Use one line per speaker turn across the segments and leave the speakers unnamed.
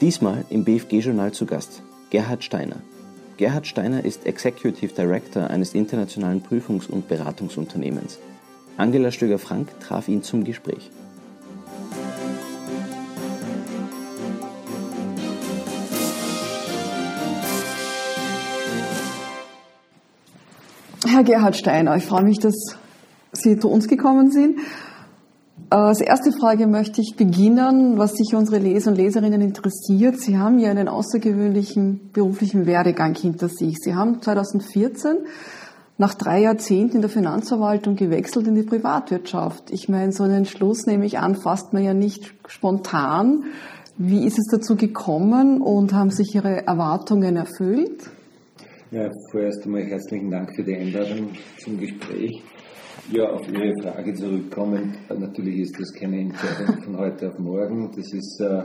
Diesmal im BFG-Journal zu Gast Gerhard Steiner. Gerhard Steiner ist Executive Director eines internationalen Prüfungs- und Beratungsunternehmens. Angela Stöger-Frank traf ihn zum Gespräch.
Herr Gerhard Steiner, ich freue mich, dass Sie zu uns gekommen sind. Äh, als erste Frage möchte ich beginnen, was sich unsere Leser und Leserinnen interessiert. Sie haben ja einen außergewöhnlichen beruflichen Werdegang hinter sich. Sie haben 2014 nach drei Jahrzehnten in der Finanzverwaltung gewechselt in die Privatwirtschaft. Ich meine, so einen Entschluss nehme ich an, fasst man ja nicht spontan. Wie ist es dazu gekommen und haben sich Ihre Erwartungen erfüllt?
Ja, vorerst einmal herzlichen Dank für die Einladung zum Gespräch. Ja, auf Ihre Frage zurückkommen. Natürlich ist das keine Entscheidung von heute auf morgen. Das ist äh,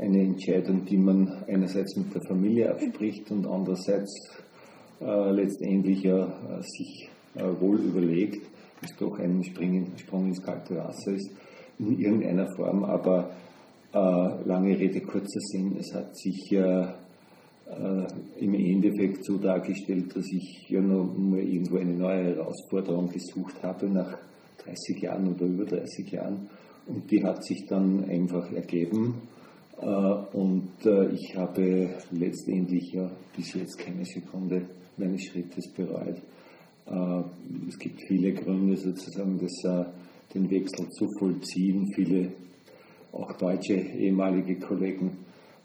eine Entscheidung, die man einerseits mit der Familie abspricht und andererseits äh, letztendlich ja äh, sich wohl überlegt, dass doch ein Sprung ins kalte Wasser ist, in irgendeiner Form. Aber lange Rede, kurzer Sinn, es hat sich äh, im Endeffekt so dargestellt, dass ich ja noch mal irgendwo eine neue Herausforderung gesucht habe nach 30 Jahren oder über 30 Jahren. Und die hat sich dann einfach ergeben. Äh, und äh, ich habe letztendlich ja bis jetzt keine Sekunde meines Schrittes bereut. Es gibt viele Gründe sozusagen, das, den Wechsel zu vollziehen. Viele, auch deutsche ehemalige Kollegen,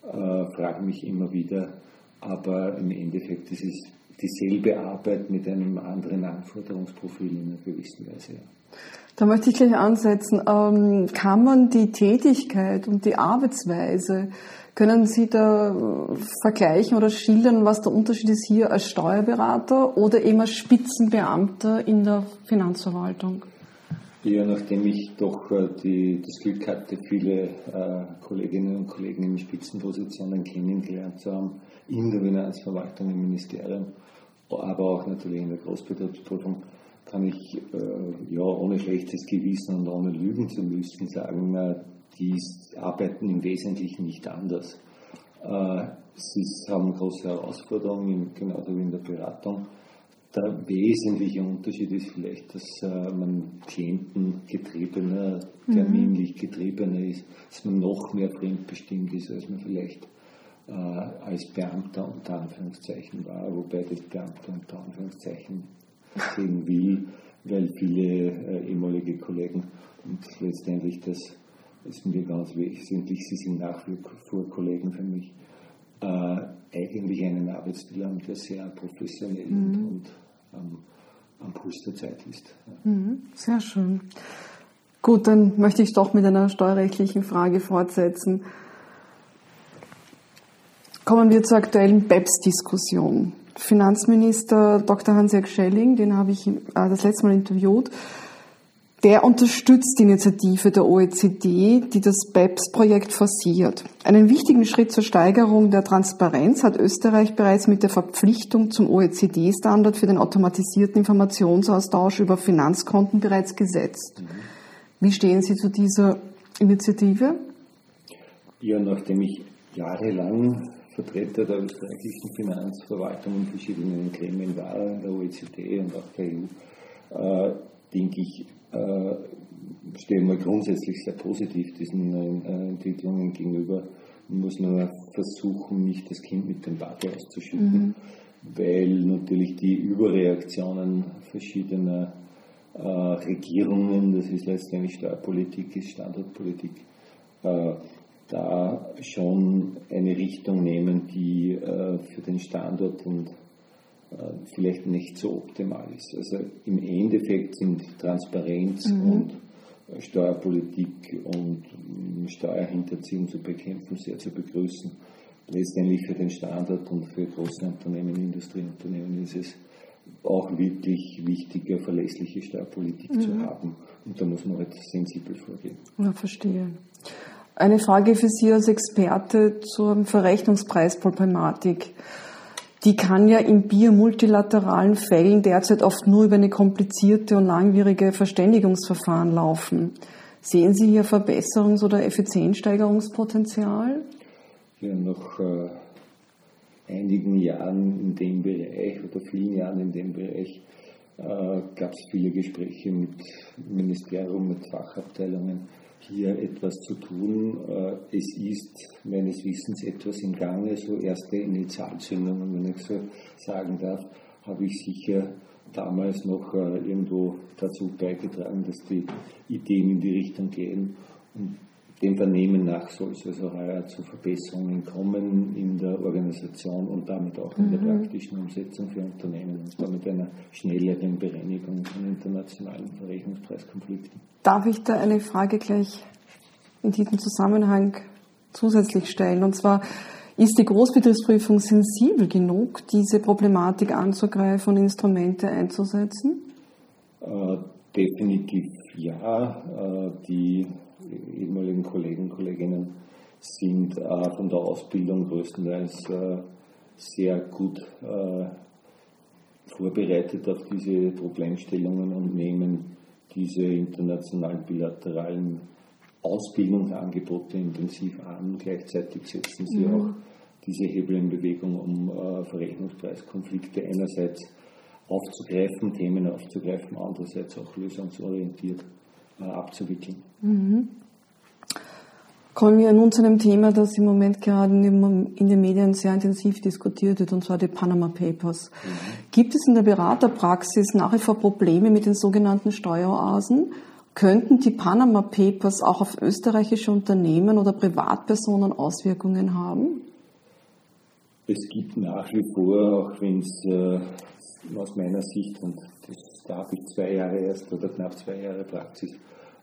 fragen mich immer wieder, aber im Endeffekt ist es dieselbe Arbeit mit einem anderen Anforderungsprofil in einer gewissen Weise.
Da möchte ich gleich ansetzen. Ähm, kann man die Tätigkeit und die Arbeitsweise, können Sie da vergleichen oder schildern, was der Unterschied ist hier als Steuerberater oder eben als Spitzenbeamter in der Finanzverwaltung?
Ja, nachdem ich doch äh, die, das Glück hatte, viele äh, Kolleginnen und Kollegen in Spitzenpositionen kennengelernt zu haben, in der Finanzverwaltung, im Ministerium, aber auch natürlich in der Großbetriebsprüfung, kann ich äh, ja ohne schlechtes Gewissen und ohne lügen zu müssen sagen, äh, die arbeiten im Wesentlichen nicht anders. Äh, sie haben große Herausforderungen, genauso wie in der Beratung. Der wesentliche Unterschied ist vielleicht, dass äh, man klientengetriebener, terminlich getriebener ist, dass man noch mehr fremdbestimmt ist, als man vielleicht äh, als Beamter unter Anführungszeichen war, wobei das Beamter unter Anführungszeichen sehen will, weil viele äh, ehemalige Kollegen und letztendlich das ist mir ganz wesentlich, sie sind nach wie vor Kollegen für mich, äh, eigentlich einen Arbeitsstil haben, der sehr professionell mhm. und ähm, am Puls der Zeit ist.
Mhm. Sehr schön. Gut, dann möchte ich doch mit einer steuerrechtlichen Frage fortsetzen. Kommen wir zur aktuellen BEPS-Diskussion. Finanzminister Dr. Hans-Jörg Schelling, den habe ich äh, das letzte Mal interviewt, der unterstützt die Initiative der OECD, die das BEPS-Projekt forciert. Einen wichtigen Schritt zur Steigerung der Transparenz hat Österreich bereits mit der Verpflichtung zum OECD-Standard für den automatisierten Informationsaustausch über Finanzkonten bereits gesetzt. Wie stehen Sie zu dieser Initiative?
Ja, nachdem ich jahrelang Vertreter der österreichischen Finanzverwaltung in verschiedenen Gremien war, in der OECD und auch der EU, äh, denke ich, äh, stehe mal grundsätzlich sehr positiv diesen neuen äh, Entwicklungen gegenüber. Man muss nur versuchen, nicht das Kind mit dem Bade auszuschütten, mhm. weil natürlich die Überreaktionen verschiedener äh, Regierungen, das ist letztendlich Steuerpolitik, ist Standortpolitik, äh, da schon eine Richtung nehmen, die äh, für den Standort und äh, vielleicht nicht so optimal ist. Also im Endeffekt sind Transparenz mhm. und äh, Steuerpolitik und Steuerhinterziehung zu bekämpfen sehr zu begrüßen. Letztendlich für den Standort und für große Unternehmen, Industrieunternehmen ist es auch wirklich wichtiger, verlässliche Steuerpolitik mhm. zu haben. Und da muss man halt sensibel vorgehen.
Ja, verstehe. Eine Frage für Sie als Experte zur Verrechnungspreisproblematik. Die kann ja in biomultilateralen Fällen derzeit oft nur über eine komplizierte und langwierige Verständigungsverfahren laufen. Sehen Sie hier Verbesserungs- oder Effizienzsteigerungspotenzial?
ja nach äh, einigen Jahren in dem Bereich oder vielen Jahren in dem Bereich äh, gab es viele Gespräche mit Ministerium, mit Fachabteilungen, hier etwas zu tun. Äh, es ist meines Wissens etwas im Gange, so erste Initialzündungen, wenn ich so sagen darf, habe ich sicher damals noch äh, irgendwo dazu beigetragen, dass die Ideen in die Richtung gehen. Und dem Vernehmen nach soll es also heuer zu Verbesserungen kommen in der Organisation und damit auch in der mhm. praktischen Umsetzung für Unternehmen und damit einer schnelleren Bereinigung von internationalen Verrechnungspreiskonflikten.
Darf ich da eine Frage gleich in diesem Zusammenhang zusätzlich stellen? Und zwar, ist die Großbetriebsprüfung sensibel genug, diese Problematik anzugreifen und Instrumente einzusetzen?
Äh, definitiv ja. Äh, die ehemaligen Kollegen und Kolleginnen sind äh, von der Ausbildung größtenteils äh, sehr gut äh, vorbereitet auf diese Problemstellungen und nehmen diese internationalen bilateralen Ausbildungsangebote intensiv an. Gleichzeitig setzen sie mhm. auch diese Hebel in Bewegung, um äh, Verrechnungspreiskonflikte einerseits aufzugreifen, Themen aufzugreifen, andererseits auch lösungsorientiert abzuwickeln. Mhm.
Kommen wir nun zu einem Thema, das im Moment gerade in den Medien sehr intensiv diskutiert wird, und zwar die Panama Papers. Mhm. Gibt es in der Beraterpraxis nach wie vor Probleme mit den sogenannten Steueroasen? Könnten die Panama Papers auch auf österreichische Unternehmen oder Privatpersonen Auswirkungen haben?
Es gibt nach wie vor, auch wenn es äh, aus meiner Sicht, und das, da habe ich zwei Jahre erst oder knapp zwei Jahre Praxis, äh,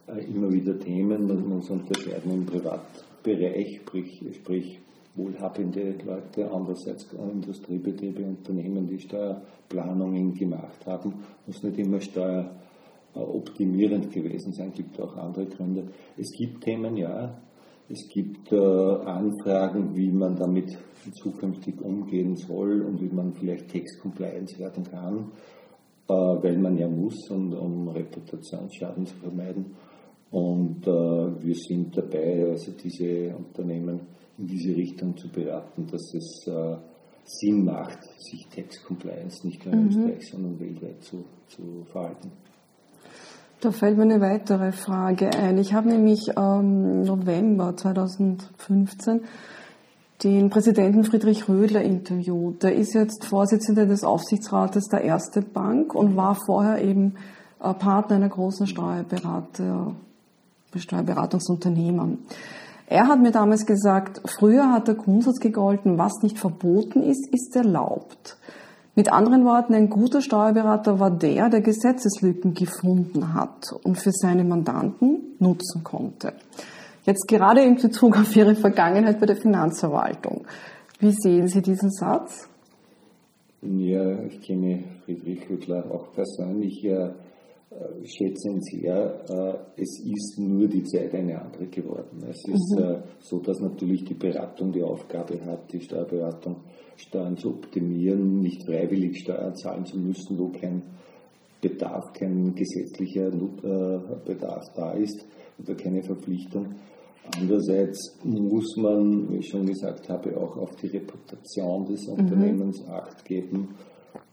immer wieder Themen, dass wir uns unterscheiden im Privatbereich, sprich, sprich wohlhabende Leute, andererseits Industriebetriebe, Unternehmen, die Steuerplanungen gemacht haben, muss nicht immer steueroptimierend gewesen sein, gibt auch andere Gründe. Es gibt Themen, ja, es gibt äh, Anfragen, wie man damit zukünftig umgehen soll und wie man vielleicht Text-Compliance werden kann, äh, weil man ja muss, und, um Reputationsschaden zu vermeiden. Und äh, wir sind dabei, also diese Unternehmen in diese Richtung zu beraten, dass es äh, Sinn macht, sich Tax Compliance nicht nur in mhm. Österreich, sondern weltweit zu, zu verhalten.
Da fällt mir eine weitere Frage ein. Ich habe nämlich ähm, November 2015 den Präsidenten Friedrich Rödler interviewt. Der ist jetzt Vorsitzender des Aufsichtsrates der Erste Bank und war vorher eben äh, Partner einer großen Steuerberater, Steuerberatungsunternehmen. Er hat mir damals gesagt, früher hat der Grundsatz gegolten, was nicht verboten ist, ist erlaubt. Mit anderen Worten, ein guter Steuerberater war der, der Gesetzeslücken gefunden hat und für seine Mandanten nutzen konnte. Jetzt gerade in Bezug auf Ihre Vergangenheit bei der Finanzverwaltung. Wie sehen Sie diesen Satz?
Ja, ich kenne Friedrich Hüttler auch persönlich. Äh, schätzen sehr, äh, es ist nur die Zeit eine andere geworden. Es ist mhm. Äh, so, dass natürlich die Beratung die Aufgabe hat, die Steuerberatung Steuern zu optimieren, nicht freiwillig Steuern zahlen zu müssen, wo kein Bedarf, kein gesetzlicher Bedarf da ist oder keine Verpflichtung. Andererseits muss man, wie ich schon gesagt habe, auch auf die Reputation des. Unternehmens mhm. Acht geben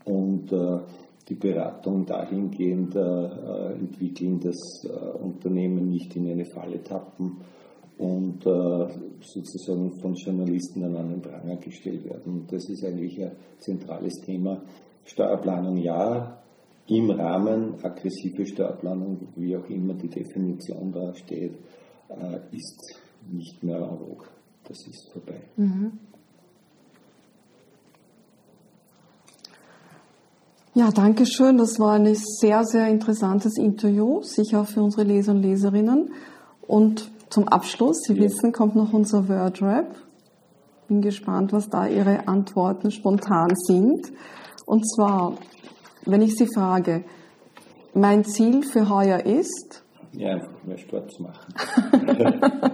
und äh, die Beratung dahingehend äh, entwickeln, dass äh, Unternehmen nicht in eine Falle tappen und äh, sozusagen von Journalisten an den Pranger gestellt werden. Das ist eigentlich ein zentrales Thema. Steuerplanung ja, im Rahmen aggressive Steuerplanung, wie auch immer die Definition da steht, äh, ist nicht mehr en vogue. Das ist vorbei. Mhm.
Ja, danke schön. Das war ein sehr, sehr interessantes Interview, sicher für unsere Leser und Leserinnen. Und zum Abschluss, Sie ja. wissen, kommt noch unser Wordrap. Bin gespannt, was da Ihre Antworten spontan sind. Und zwar, wenn ich Sie frage, mein Ziel für heuer ist?
Ja, einfach mehr Sport zu machen.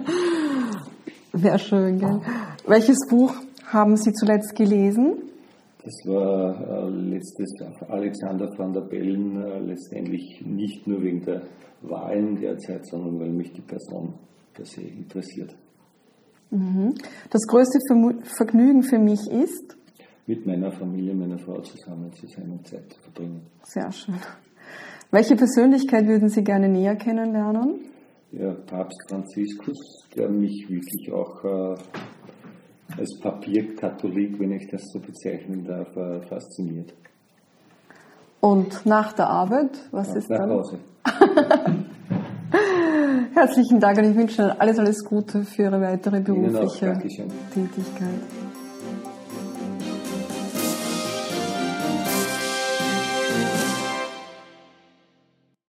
Wäre schön, gell? Welches Buch haben Sie zuletzt gelesen?
Das war äh, letztes Alexander van der Bellen äh, letztendlich nicht nur wegen der Wahlen derzeit, sondern weil mich die Person per se interessiert.
Mhm. Das größte Vergnügen für mich ist?
Mit meiner Familie, meiner Frau zusammen zu sein und Zeit zu verbringen.
Sehr schön. Welche Persönlichkeit würden Sie gerne näher kennenlernen?
Ja, Papst Franziskus, der mich wirklich auch äh, als Papierkatholik, wenn ich das so bezeichnen darf, äh, fasziniert.
Und nach der Arbeit, was
Nach
ist dann?
Hause.
Herzlichen Dank und ich wünsche Ihnen alles, alles Gute für Ihre weitere berufliche. Tätigkeit.